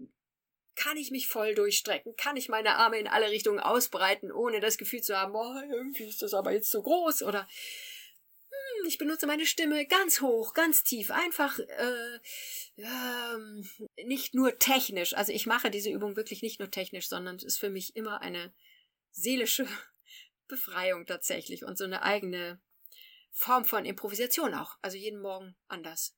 kann ich mich voll durchstrecken? Kann ich meine Arme in alle Richtungen ausbreiten, ohne das Gefühl zu haben, oh, irgendwie ist das aber jetzt zu groß? Oder hm, ich benutze meine Stimme ganz hoch, ganz tief, einfach äh, ähm, nicht nur technisch. Also ich mache diese Übung wirklich nicht nur technisch, sondern es ist für mich immer eine seelische *laughs* Befreiung tatsächlich und so eine eigene Form von Improvisation auch. Also jeden Morgen anders.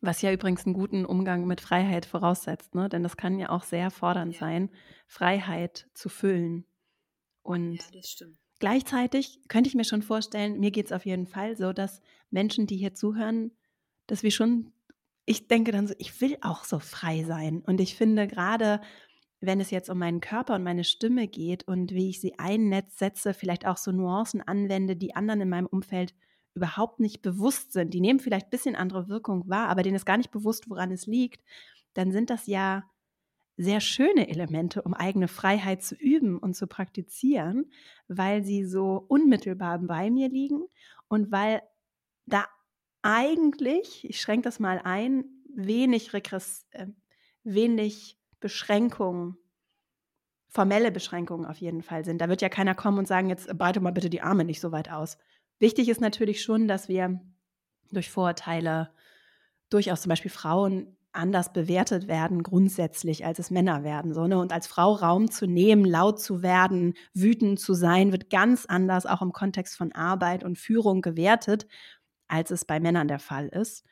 Was ja übrigens einen guten Umgang mit Freiheit voraussetzt, ne? denn das kann ja auch sehr fordernd ja. sein, Freiheit zu füllen. Und ja, gleichzeitig könnte ich mir schon vorstellen, mir geht es auf jeden Fall so, dass Menschen, die hier zuhören, dass wir schon, ich denke dann so, ich will auch so frei sein. Und ich finde gerade, wenn es jetzt um meinen Körper und meine Stimme geht und wie ich sie einsetze, vielleicht auch so Nuancen anwende, die anderen in meinem Umfeld überhaupt nicht bewusst sind, die nehmen vielleicht ein bisschen andere Wirkung wahr, aber denen ist gar nicht bewusst, woran es liegt, dann sind das ja sehr schöne Elemente, um eigene Freiheit zu üben und zu praktizieren, weil sie so unmittelbar bei mir liegen und weil da eigentlich, ich schränke das mal ein, wenig Regress, äh, wenig Beschränkungen, formelle Beschränkungen auf jeden Fall sind. Da wird ja keiner kommen und sagen, jetzt breite mal bitte die Arme nicht so weit aus. Wichtig ist natürlich schon, dass wir durch Vorurteile durchaus zum Beispiel Frauen anders bewertet werden grundsätzlich, als es Männer werden. So, ne? Und als Frau Raum zu nehmen, laut zu werden, wütend zu sein, wird ganz anders auch im Kontext von Arbeit und Führung gewertet, als es bei Männern der Fall ist.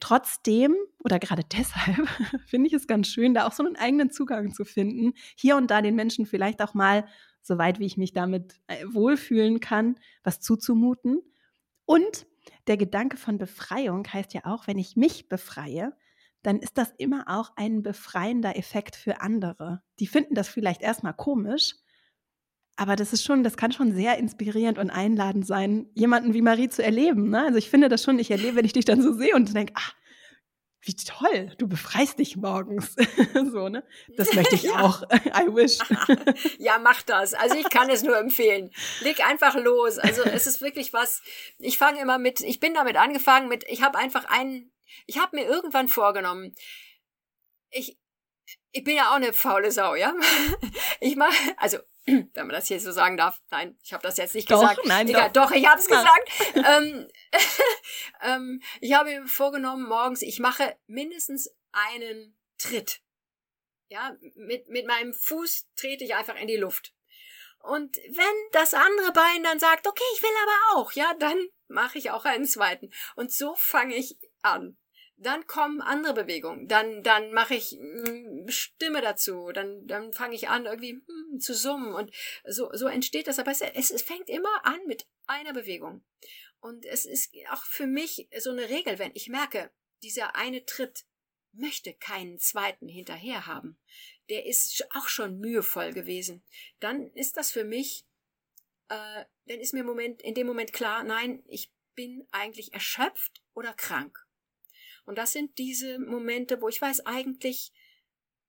Trotzdem oder gerade *laughs* deshalb finde ich es ganz schön, da auch so einen eigenen Zugang zu finden, hier und da den Menschen vielleicht auch mal soweit wie ich mich damit äh, wohlfühlen kann, was zuzumuten. Und der Gedanke von Befreiung heißt ja auch, wenn ich mich befreie, dann ist das immer auch ein befreiender Effekt für andere. Die finden das vielleicht erstmal komisch, aber das ist schon, das kann schon sehr inspirierend und einladend sein, jemanden wie Marie zu erleben. Ne? Also ich finde das schon, ich erlebe, wenn ich dich dann so sehe und denke, ach, wie toll, du befreist dich morgens. *laughs* so, ne? Das möchte ich *laughs* ja. auch. *laughs* I wish. ja, mach das. Also ich kann es nur empfehlen. Leg einfach los. Also es ist wirklich was. Ich fange immer mit, ich bin damit angefangen mit, ich habe einfach einen, ich habe mir irgendwann vorgenommen, ich, ich bin ja auch eine faule Sau, ja. Ich mache, also *clears throat* wenn man das hier so sagen darf. Nein, ich habe das jetzt nicht doch, gesagt. Nein, Egal, doch. doch, ich habe es gesagt. *laughs* ähm, *laughs* ähm, ich habe mir vorgenommen, morgens, ich mache mindestens einen Tritt. Ja, mit, mit meinem Fuß trete ich einfach in die Luft. Und wenn das andere Bein dann sagt, okay, ich will aber auch, ja, dann mache ich auch einen zweiten. Und so fange ich an. Dann kommen andere Bewegungen. Dann, dann mache ich mm, Stimme dazu. Dann, dann fange ich an, irgendwie mm, zu summen. Und so, so entsteht das. Aber es, es, es fängt immer an mit einer Bewegung. Und es ist auch für mich so eine Regel, wenn ich merke, dieser eine Tritt möchte keinen zweiten hinterher haben. Der ist auch schon mühevoll gewesen. Dann ist das für mich, äh, dann ist mir Moment, in dem Moment klar, nein, ich bin eigentlich erschöpft oder krank. Und das sind diese Momente, wo ich weiß, eigentlich,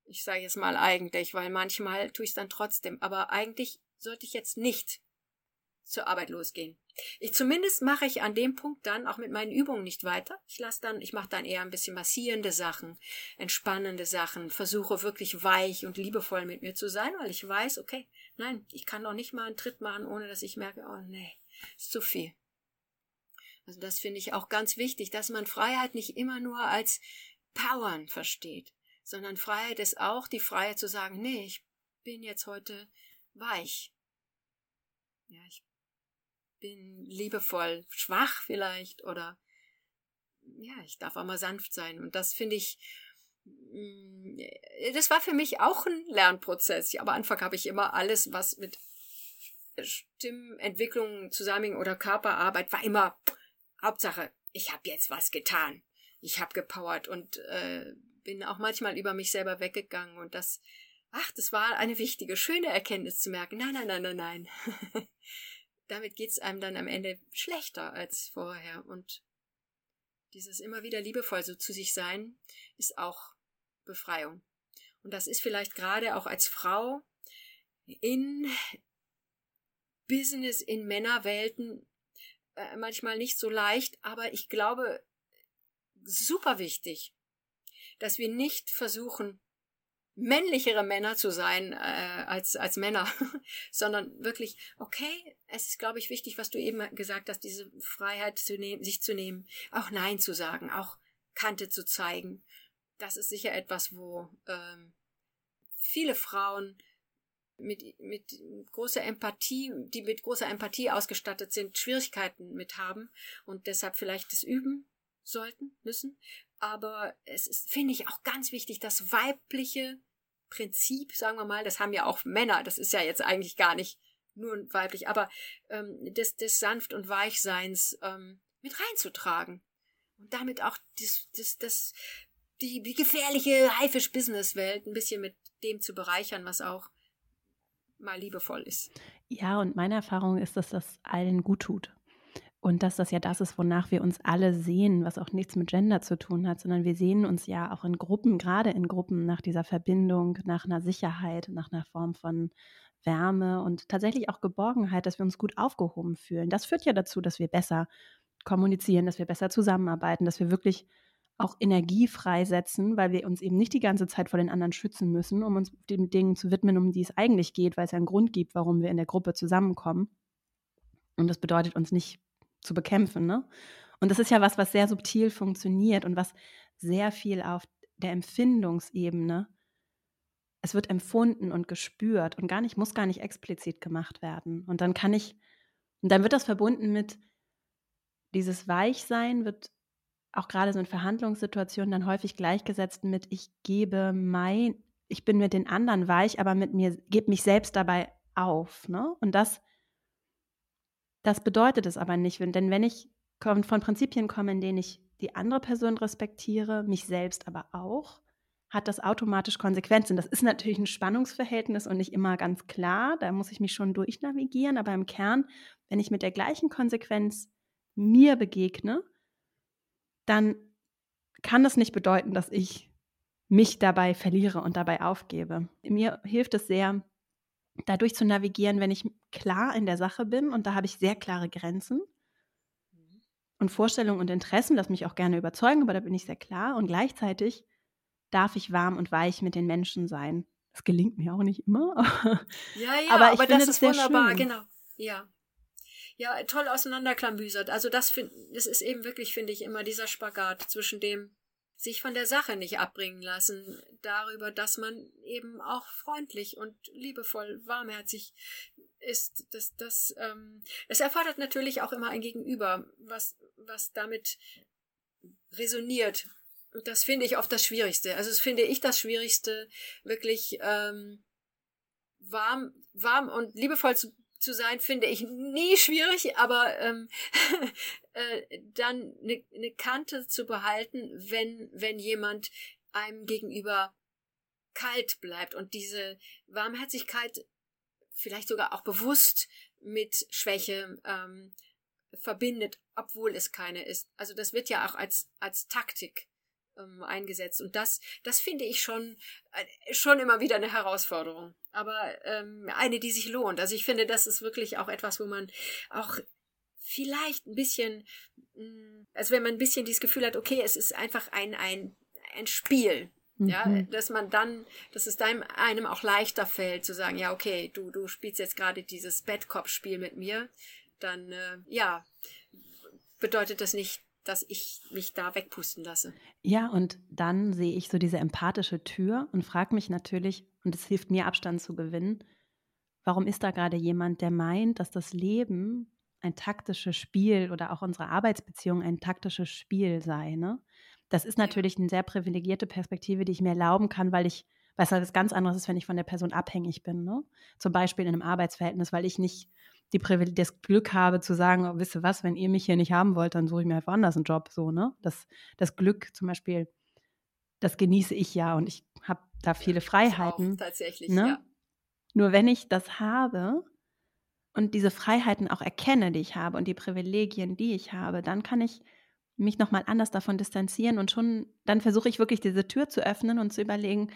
ich sage jetzt mal eigentlich, weil manchmal tue ich es dann trotzdem, aber eigentlich sollte ich jetzt nicht zur Arbeit losgehen. Ich zumindest mache ich an dem Punkt dann auch mit meinen Übungen nicht weiter. Ich lasse dann, ich mache dann eher ein bisschen massierende Sachen, entspannende Sachen, versuche wirklich weich und liebevoll mit mir zu sein, weil ich weiß, okay, nein, ich kann doch nicht mal einen Tritt machen, ohne dass ich merke, oh nee, ist zu viel. Also das finde ich auch ganz wichtig, dass man Freiheit nicht immer nur als Powern versteht, sondern Freiheit ist auch die Freiheit zu sagen, nee, ich bin jetzt heute weich. Ja, ich bin liebevoll, schwach vielleicht oder ja, ich darf auch mal sanft sein. Und das finde ich, mm, das war für mich auch ein Lernprozess. Ja, am Anfang habe ich immer alles, was mit Stimmentwicklung zusammen oder Körperarbeit war immer Hauptsache, ich habe jetzt was getan. Ich habe gepowert und äh, bin auch manchmal über mich selber weggegangen und das, ach, das war eine wichtige, schöne Erkenntnis zu merken. Nein, nein, nein, nein, nein. *laughs* damit geht's einem dann am Ende schlechter als vorher. Und dieses immer wieder liebevoll so zu sich sein, ist auch Befreiung. Und das ist vielleicht gerade auch als Frau in Business, in Männerwelten äh, manchmal nicht so leicht, aber ich glaube, super wichtig, dass wir nicht versuchen, männlichere Männer zu sein äh, als, als Männer, *laughs* sondern wirklich, okay, es ist, glaube ich, wichtig, was du eben gesagt hast, diese Freiheit zu nehmen, sich zu nehmen, auch Nein zu sagen, auch Kante zu zeigen. Das ist sicher etwas, wo ähm, viele Frauen mit, mit großer Empathie, die mit großer Empathie ausgestattet sind, Schwierigkeiten mit haben und deshalb vielleicht das üben sollten, müssen. Aber es ist, finde ich, auch ganz wichtig, das weibliche Prinzip, sagen wir mal, das haben ja auch Männer, das ist ja jetzt eigentlich gar nicht nur weiblich, aber ähm, des, des Sanft- und Weichseins ähm, mit reinzutragen. Und damit auch das, das, das, die, die gefährliche Haifisch-Business-Welt ein bisschen mit dem zu bereichern, was auch mal liebevoll ist. Ja, und meine Erfahrung ist, dass das allen gut tut. Und dass das ja das ist, wonach wir uns alle sehen, was auch nichts mit Gender zu tun hat, sondern wir sehen uns ja auch in Gruppen, gerade in Gruppen, nach dieser Verbindung, nach einer Sicherheit, nach einer Form von Wärme und tatsächlich auch Geborgenheit, dass wir uns gut aufgehoben fühlen. Das führt ja dazu, dass wir besser kommunizieren, dass wir besser zusammenarbeiten, dass wir wirklich auch Energie freisetzen, weil wir uns eben nicht die ganze Zeit vor den anderen schützen müssen, um uns den Dingen zu widmen, um die es eigentlich geht, weil es ja einen Grund gibt, warum wir in der Gruppe zusammenkommen. Und das bedeutet uns nicht zu bekämpfen. Ne? Und das ist ja was, was sehr subtil funktioniert und was sehr viel auf der Empfindungsebene, es wird empfunden und gespürt und gar nicht, muss gar nicht explizit gemacht werden. Und dann kann ich, und dann wird das verbunden mit dieses Weichsein, wird auch gerade so in Verhandlungssituationen dann häufig gleichgesetzt mit, ich gebe mein, ich bin mit den anderen weich, aber mit mir, gebe mich selbst dabei auf. Ne? Und das das bedeutet es aber nicht, denn wenn ich von Prinzipien komme, in denen ich die andere Person respektiere, mich selbst aber auch, hat das automatisch Konsequenzen. Das ist natürlich ein Spannungsverhältnis und nicht immer ganz klar. Da muss ich mich schon durchnavigieren. Aber im Kern, wenn ich mit der gleichen Konsequenz mir begegne, dann kann das nicht bedeuten, dass ich mich dabei verliere und dabei aufgebe. Mir hilft es sehr, dadurch zu navigieren, wenn ich klar in der Sache bin und da habe ich sehr klare Grenzen und Vorstellungen und Interessen, das mich auch gerne überzeugen, aber da bin ich sehr klar und gleichzeitig darf ich warm und weich mit den Menschen sein. Das gelingt mir auch nicht immer. *laughs* Ja, ja, aber, ich aber finde das ist das wunderbar, schön. genau. Ja. Ja, toll auseinanderklamüsert. Also das, find, das ist eben wirklich, finde ich, immer dieser Spagat zwischen dem sich von der Sache nicht abbringen lassen, darüber, dass man eben auch freundlich und liebevoll, warmherzig ist. Das, das, ähm, es erfordert natürlich auch immer ein Gegenüber, was, was damit resoniert. Und das finde ich oft das Schwierigste. Also das finde ich das Schwierigste, wirklich ähm, warm, warm und liebevoll zu zu sein, finde ich nie schwierig, aber ähm, *laughs* äh, dann eine ne Kante zu behalten, wenn, wenn jemand einem gegenüber kalt bleibt und diese Warmherzigkeit vielleicht sogar auch bewusst mit Schwäche ähm, verbindet, obwohl es keine ist. Also das wird ja auch als, als Taktik ähm, eingesetzt. Und das, das finde ich schon, äh, schon immer wieder eine Herausforderung. Aber ähm, eine, die sich lohnt. Also ich finde, das ist wirklich auch etwas, wo man auch vielleicht ein bisschen, mm, also wenn man ein bisschen dieses Gefühl hat, okay, es ist einfach ein, ein, ein Spiel. Mhm. Ja, dass man dann, dass es deinem, einem auch leichter fällt, zu sagen, ja, okay, du, du spielst jetzt gerade dieses Bettkopfspiel mit mir, dann, äh, ja, bedeutet das nicht, dass ich mich da wegpusten lasse. Ja, und dann sehe ich so diese empathische Tür und frage mich natürlich, und es hilft mir, Abstand zu gewinnen, warum ist da gerade jemand, der meint, dass das Leben ein taktisches Spiel oder auch unsere Arbeitsbeziehung ein taktisches Spiel sei. Ne? Das ist natürlich eine sehr privilegierte Perspektive, die ich mir erlauben kann, weil ich, weil es halt was ganz anderes ist, wenn ich von der Person abhängig bin. Ne? Zum Beispiel in einem Arbeitsverhältnis, weil ich nicht die Privileg das Glück habe zu sagen, oh, wisst ihr was, wenn ihr mich hier nicht haben wollt, dann suche ich mir einfach anders einen Job. So, ne? Das, das Glück zum Beispiel, das genieße ich ja und ich habe da viele Freiheiten. Auch, tatsächlich, ne? ja. Nur wenn ich das habe und diese Freiheiten auch erkenne, die ich habe und die Privilegien, die ich habe, dann kann ich mich nochmal anders davon distanzieren und schon, dann versuche ich wirklich diese Tür zu öffnen und zu überlegen,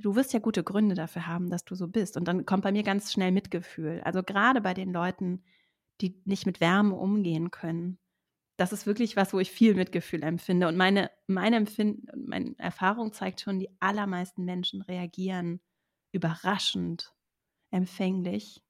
du wirst ja gute Gründe dafür haben, dass du so bist. Und dann kommt bei mir ganz schnell Mitgefühl. Also gerade bei den Leuten, die nicht mit Wärme umgehen können. Das ist wirklich was, wo ich viel Mitgefühl empfinde. Und meine, meine, Empfind meine Erfahrung zeigt schon, die allermeisten Menschen reagieren überraschend empfänglich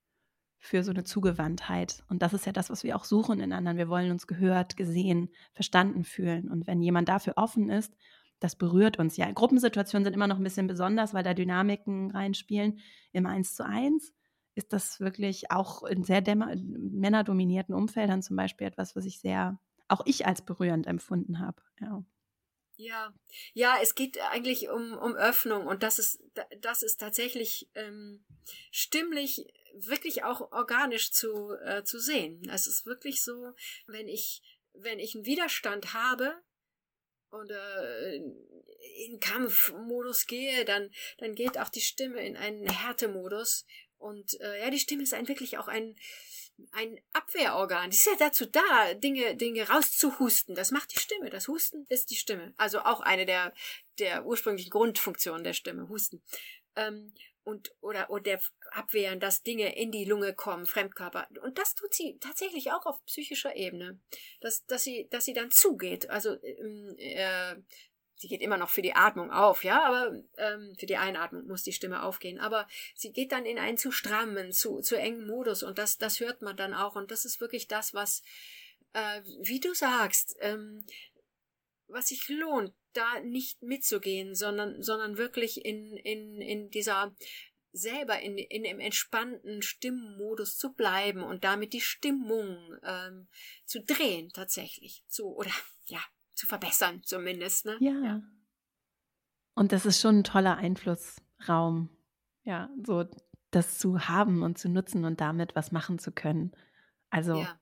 für so eine Zugewandtheit. Und das ist ja das, was wir auch suchen in anderen. Wir wollen uns gehört, gesehen, verstanden fühlen. Und wenn jemand dafür offen ist das berührt uns ja. Gruppensituationen sind immer noch ein bisschen besonders, weil da Dynamiken reinspielen. Im Eins zu eins ist das wirklich auch in sehr männerdominierten Umfeldern zum Beispiel etwas, was ich sehr, auch ich als berührend empfunden habe. Ja. Ja, ja, es geht eigentlich um, um Öffnung und das ist, das ist tatsächlich ähm, stimmlich wirklich auch organisch zu, äh, zu sehen. Es ist wirklich so, wenn ich, wenn ich einen Widerstand habe, und äh, in Kampfmodus gehe, dann, dann geht auch die Stimme in einen Härtemodus. Und äh, ja, die Stimme ist ein, wirklich auch ein, ein Abwehrorgan. Die ist ja dazu da, Dinge, Dinge rauszuhusten. Das macht die Stimme. Das Husten ist die Stimme. Also auch eine der, der ursprünglichen Grundfunktionen der Stimme, Husten. Ähm, und oder oder abwehren, dass Dinge in die Lunge kommen, Fremdkörper. Und das tut sie tatsächlich auch auf psychischer Ebene, dass dass sie dass sie dann zugeht. Also ähm, äh, sie geht immer noch für die Atmung auf, ja, aber ähm, für die Einatmung muss die Stimme aufgehen. Aber sie geht dann in einen zu strammen, zu zu engen Modus und das das hört man dann auch und das ist wirklich das, was äh, wie du sagst, ähm, was sich lohnt, da nicht mitzugehen, sondern, sondern wirklich in, in, in dieser selber in, in dem entspannten Stimmmodus zu bleiben und damit die Stimmung ähm, zu drehen tatsächlich zu oder ja zu verbessern zumindest ne ja. ja. und das ist schon ein toller Einflussraum ja so das zu haben und zu nutzen und damit was machen zu können also ja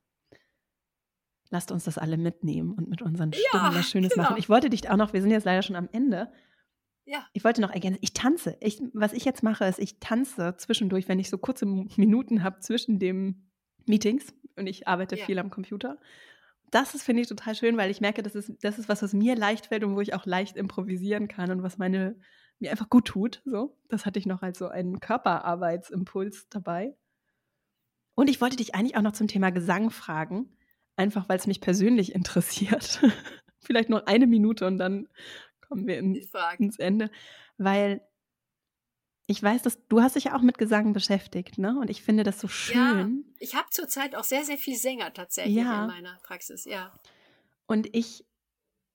lasst uns das alle mitnehmen und mit unseren Stimmen ja, was Schönes genau. machen. Ich wollte dich auch noch, wir sind jetzt leider schon am Ende. Ja. Ich wollte noch ergänzen, ich tanze. Ich, was ich jetzt mache, ist, ich tanze zwischendurch, wenn ich so kurze Minuten habe zwischen den Meetings und ich arbeite ja. viel am Computer. Das ist, finde ich, total schön, weil ich merke, das ist, das ist was, was mir leicht fällt und wo ich auch leicht improvisieren kann und was meine, mir einfach gut tut. So, das hatte ich noch als so einen Körperarbeitsimpuls dabei. Und ich wollte dich eigentlich auch noch zum Thema Gesang fragen einfach weil es mich persönlich interessiert. *laughs* Vielleicht noch eine Minute und dann kommen wir in, ins Ende. Weil ich weiß, dass du hast dich ja auch mit Gesang beschäftigt, ne? Und ich finde das so schön. Ja, ich habe zurzeit auch sehr, sehr viel Sänger tatsächlich ja. in meiner Praxis, ja. Und ich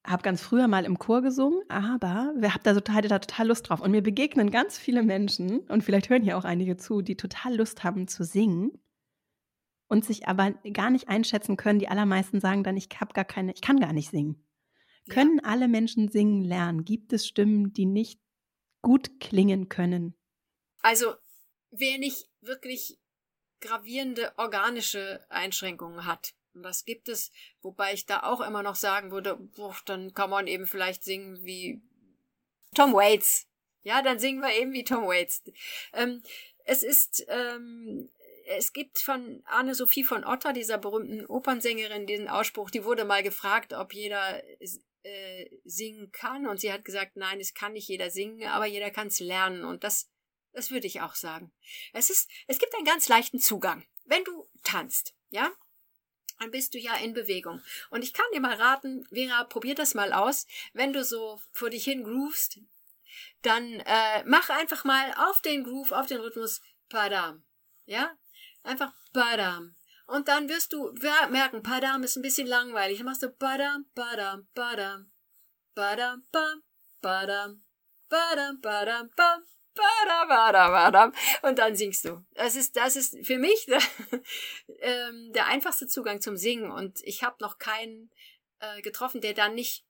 habe ganz früher mal im Chor gesungen, aber wir haben da total, da total Lust drauf. Und mir begegnen ganz viele Menschen, und vielleicht hören hier auch einige zu, die total Lust haben zu singen und sich aber gar nicht einschätzen können. Die allermeisten sagen dann, ich habe gar keine, ich kann gar nicht singen. Ja. Können alle Menschen singen lernen? Gibt es Stimmen, die nicht gut klingen können? Also, wer nicht wirklich gravierende organische Einschränkungen hat, und das gibt es, wobei ich da auch immer noch sagen würde, boah, dann kann man eben vielleicht singen wie Tom Waits. Ja, dann singen wir eben wie Tom Waits. Ähm, es ist, ähm, es gibt von Anne-Sophie von Otter, dieser berühmten Opernsängerin, diesen Ausspruch, die wurde mal gefragt, ob jeder äh, singen kann. Und sie hat gesagt, nein, es kann nicht jeder singen, aber jeder kann es lernen. Und das das würde ich auch sagen. Es ist, es gibt einen ganz leichten Zugang. Wenn du tanzt, ja, dann bist du ja in Bewegung. Und ich kann dir mal raten, Vera, probier das mal aus. Wenn du so vor dich hin groovst, dann äh, mach einfach mal auf den Groove, auf den Rhythmus Padam. Ja? Einfach badam. Und dann wirst du merken, badam ist ein bisschen langweilig. Dann machst du badam, badam, badam. Badam, bam, badam. Badam, badam, bam. Badam, badam, badam. Und dann singst du. Das ist, das ist für mich der, *laughs* ähm, der einfachste Zugang zum Singen. Und ich habe noch keinen äh, getroffen, der dann nicht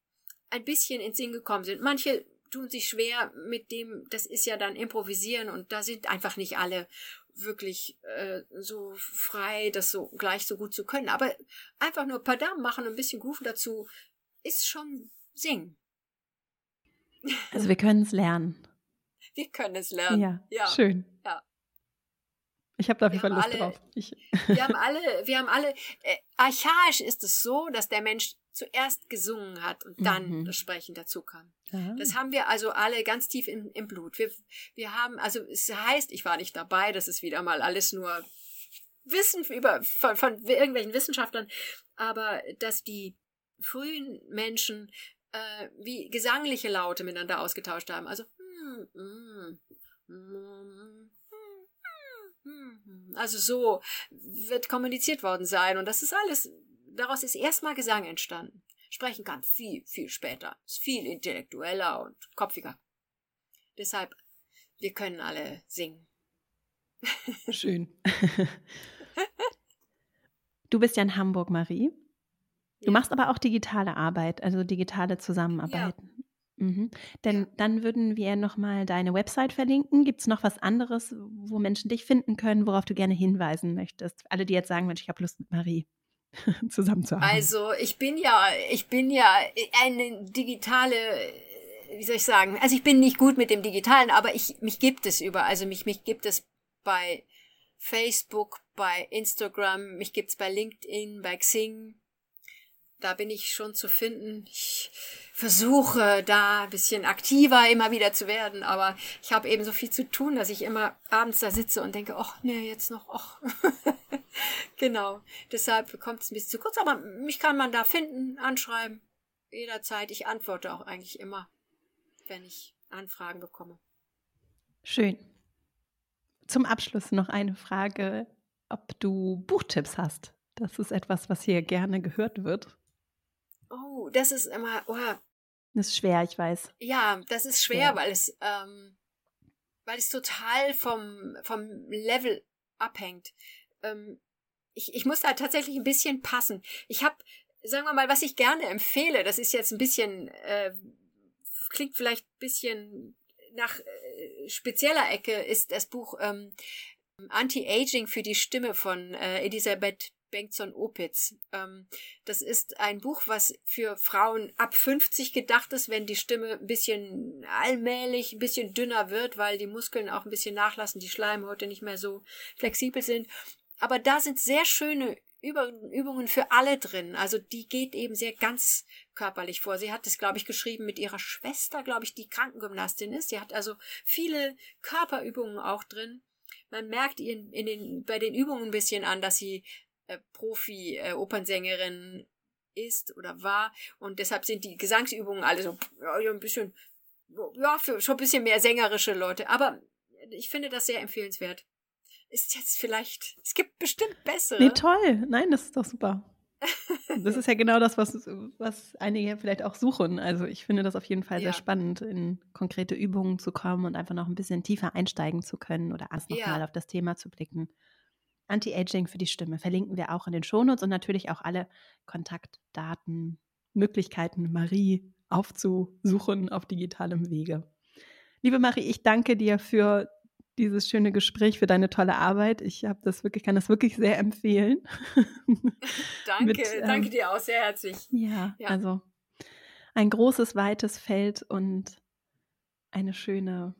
ein bisschen ins Singen gekommen sind. Manche tun sich schwer mit dem, das ist ja dann improvisieren und da sind einfach nicht alle wirklich äh, so frei, das so gleich so gut zu können. Aber einfach nur Padam machen und ein bisschen Groove dazu ist schon Singen. Also wir können es lernen. Wir können es lernen. Ja, ja. schön. Ja. Ich habe da auf jeden Fall Lust alle, drauf. Ich. Wir haben alle, wir haben alle, äh, archaisch ist es so, dass der Mensch zuerst gesungen hat und dann mhm. das Sprechen dazu kam. Aha. Das haben wir also alle ganz tief im, im Blut. Wir, wir haben, also es heißt, ich war nicht dabei, das ist wieder mal alles nur Wissen über, von, von irgendwelchen Wissenschaftlern, aber dass die frühen Menschen äh, wie gesangliche Laute miteinander ausgetauscht haben. Also also so wird kommuniziert worden sein und das ist alles, daraus ist erstmal Gesang entstanden. Sprechen kann viel, viel später, ist viel intellektueller und kopfiger. Deshalb, wir können alle singen. *laughs* Schön. *laughs* Du bist ja in Hamburg, Marie. Du ja. machst aber auch digitale Arbeit, also digitale Zusammenarbeiten. Ja. Mhm. Denn ja. dann würden wir nochmal deine Website verlinken. Gibt es noch was anderes, wo Menschen dich finden können, worauf du gerne hinweisen möchtest? Alle, die jetzt sagen, Mensch, ich habe Lust mit Marie *laughs* zusammenzuarbeiten. Also ich bin ja, ich bin ja eine digitale, wie soll ich sagen? Also ich bin nicht gut mit dem Digitalen, aber ich mich gibt es über. Also mich mich gibt es bei Facebook, bei Instagram, mich gibt es bei LinkedIn, bei Xing. Da bin ich schon zu finden. Ich, versuche da ein bisschen aktiver immer wieder zu werden, aber ich habe eben so viel zu tun, dass ich immer abends da sitze und denke, ach nee, jetzt noch, ach. *laughs* *laughs* genau. Deshalb kommt es ein bisschen zu kurz, aber mich kann man da finden, anschreiben, jederzeit. Ich antworte auch eigentlich immer, wenn ich Anfragen bekomme. Schön. Zum Abschluss noch eine Frage, ob du Buchtipps hast. Das ist etwas, was hier gerne gehört wird. Oh, das ist immer, oh, das ist schwer, ich weiß. Ja, das ist schwer, ja. weil es, ähm, weil es total vom, vom Level abhängt. Ähm, ich, ich muss da tatsächlich ein bisschen passen. Ich habe, sagen wir mal, was ich gerne empfehle, das ist jetzt ein bisschen, äh, klingt vielleicht ein bisschen nach äh, spezieller Ecke, ist das Buch ähm, Anti-Aging für die Stimme von äh, Elisabeth Bengtson-Opitz. Ähm, das ist ein Buch, was für Frauen ab 50 gedacht ist, wenn die Stimme ein bisschen allmählich, ein bisschen dünner wird, weil die Muskeln auch ein bisschen nachlassen, die Schleimhäute nicht mehr so flexibel sind. Aber da sind sehr schöne Übungen für alle drin. Also die geht eben sehr ganz körperlich vor. Sie hat es, glaube ich, geschrieben mit ihrer Schwester, glaube ich, die Krankengymnastin ist. Sie hat also viele Körperübungen auch drin. Man merkt ihr in den, bei den Übungen ein bisschen an, dass sie äh, Profi-Opernsängerin äh, ist oder war. Und deshalb sind die Gesangsübungen alle so ja, ein bisschen, ja, für schon ein bisschen mehr sängerische Leute. Aber ich finde das sehr empfehlenswert. Ist jetzt vielleicht, es gibt bestimmt bessere. Nee, toll. Nein, das ist doch super. *laughs* Das ist ja genau das, was, was einige vielleicht auch suchen. Also ich finde das auf jeden Fall ja. sehr spannend, in konkrete Übungen zu kommen und einfach noch ein bisschen tiefer einsteigen zu können oder erst nochmal ja. auf das Thema zu blicken. Anti-Aging für die Stimme verlinken wir auch in den Shownotes und natürlich auch alle Kontaktdaten, Möglichkeiten, Marie aufzusuchen auf digitalem Wege. Liebe Marie, ich danke dir für dieses schöne Gespräch, für deine tolle Arbeit. Ich habe das wirklich, kann das wirklich sehr empfehlen. *laughs* danke, Mit, ähm, danke dir auch sehr herzlich. Ja, ja, also ein großes, weites Feld und eine schöne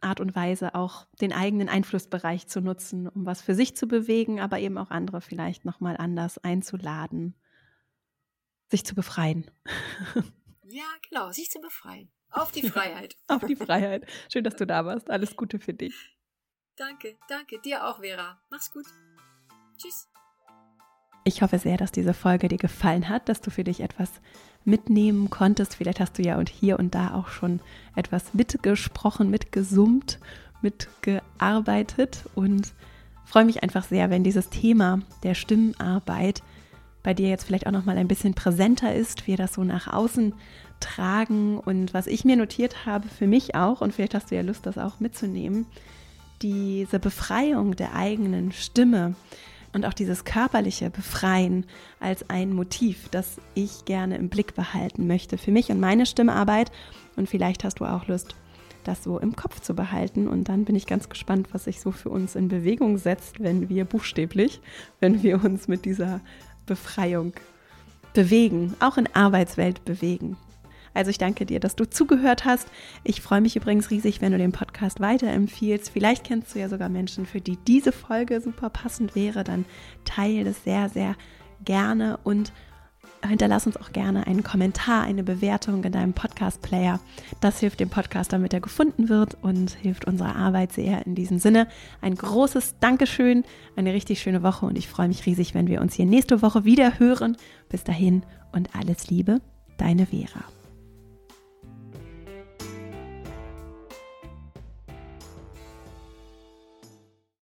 Art und Weise, auch den eigenen Einflussbereich zu nutzen, um was für sich zu bewegen, aber eben auch andere vielleicht nochmal anders einzuladen, sich zu befreien. *laughs* Ja, genau, sich zu befreien. Auf die Freiheit. *laughs* Auf die Freiheit. Schön, dass du da warst. Alles Gute für dich. Danke, danke. Dir auch, Vera. Mach's gut. Tschüss. Ich hoffe sehr, dass diese Folge dir gefallen hat, dass du für dich etwas mitnehmen konntest. Vielleicht hast du ja und hier und da auch schon etwas mitgesprochen, mitgesummt, mitgearbeitet und freue mich einfach sehr, wenn dieses Thema der Stimmenarbeit bei dir jetzt vielleicht auch noch mal ein bisschen präsenter ist, wir das so nach außen tragen und was ich mir notiert habe für mich auch und vielleicht hast du ja Lust das auch mitzunehmen, diese Befreiung der eigenen Stimme und auch dieses körperliche Befreien als ein Motiv, das ich gerne im Blick behalten möchte für mich und meine Stimmearbeit und vielleicht hast du auch Lust das so im Kopf zu behalten. Und dann bin ich ganz gespannt, was sich so für uns in Bewegung setzt, wenn wir buchstäblich, wenn wir uns mit dieser Befreiung bewegen, auch in Arbeitswelt bewegen. Also ich danke dir, dass du zugehört hast. Ich freue mich übrigens riesig, wenn du den Podcast weiterempfiehlst. Vielleicht kennst du ja sogar Menschen, für die diese Folge super passend wäre. Dann teile das sehr, sehr gerne und hinterlass uns auch gerne einen Kommentar, eine Bewertung in deinem Podcast-Player. Das hilft dem Podcast, damit er gefunden wird und hilft unserer Arbeit sehr. In diesem Sinne ein großes Dankeschön, eine richtig schöne Woche und ich freue mich riesig, wenn wir uns hier nächste Woche wieder hören. Bis dahin und alles Liebe, deine Vera.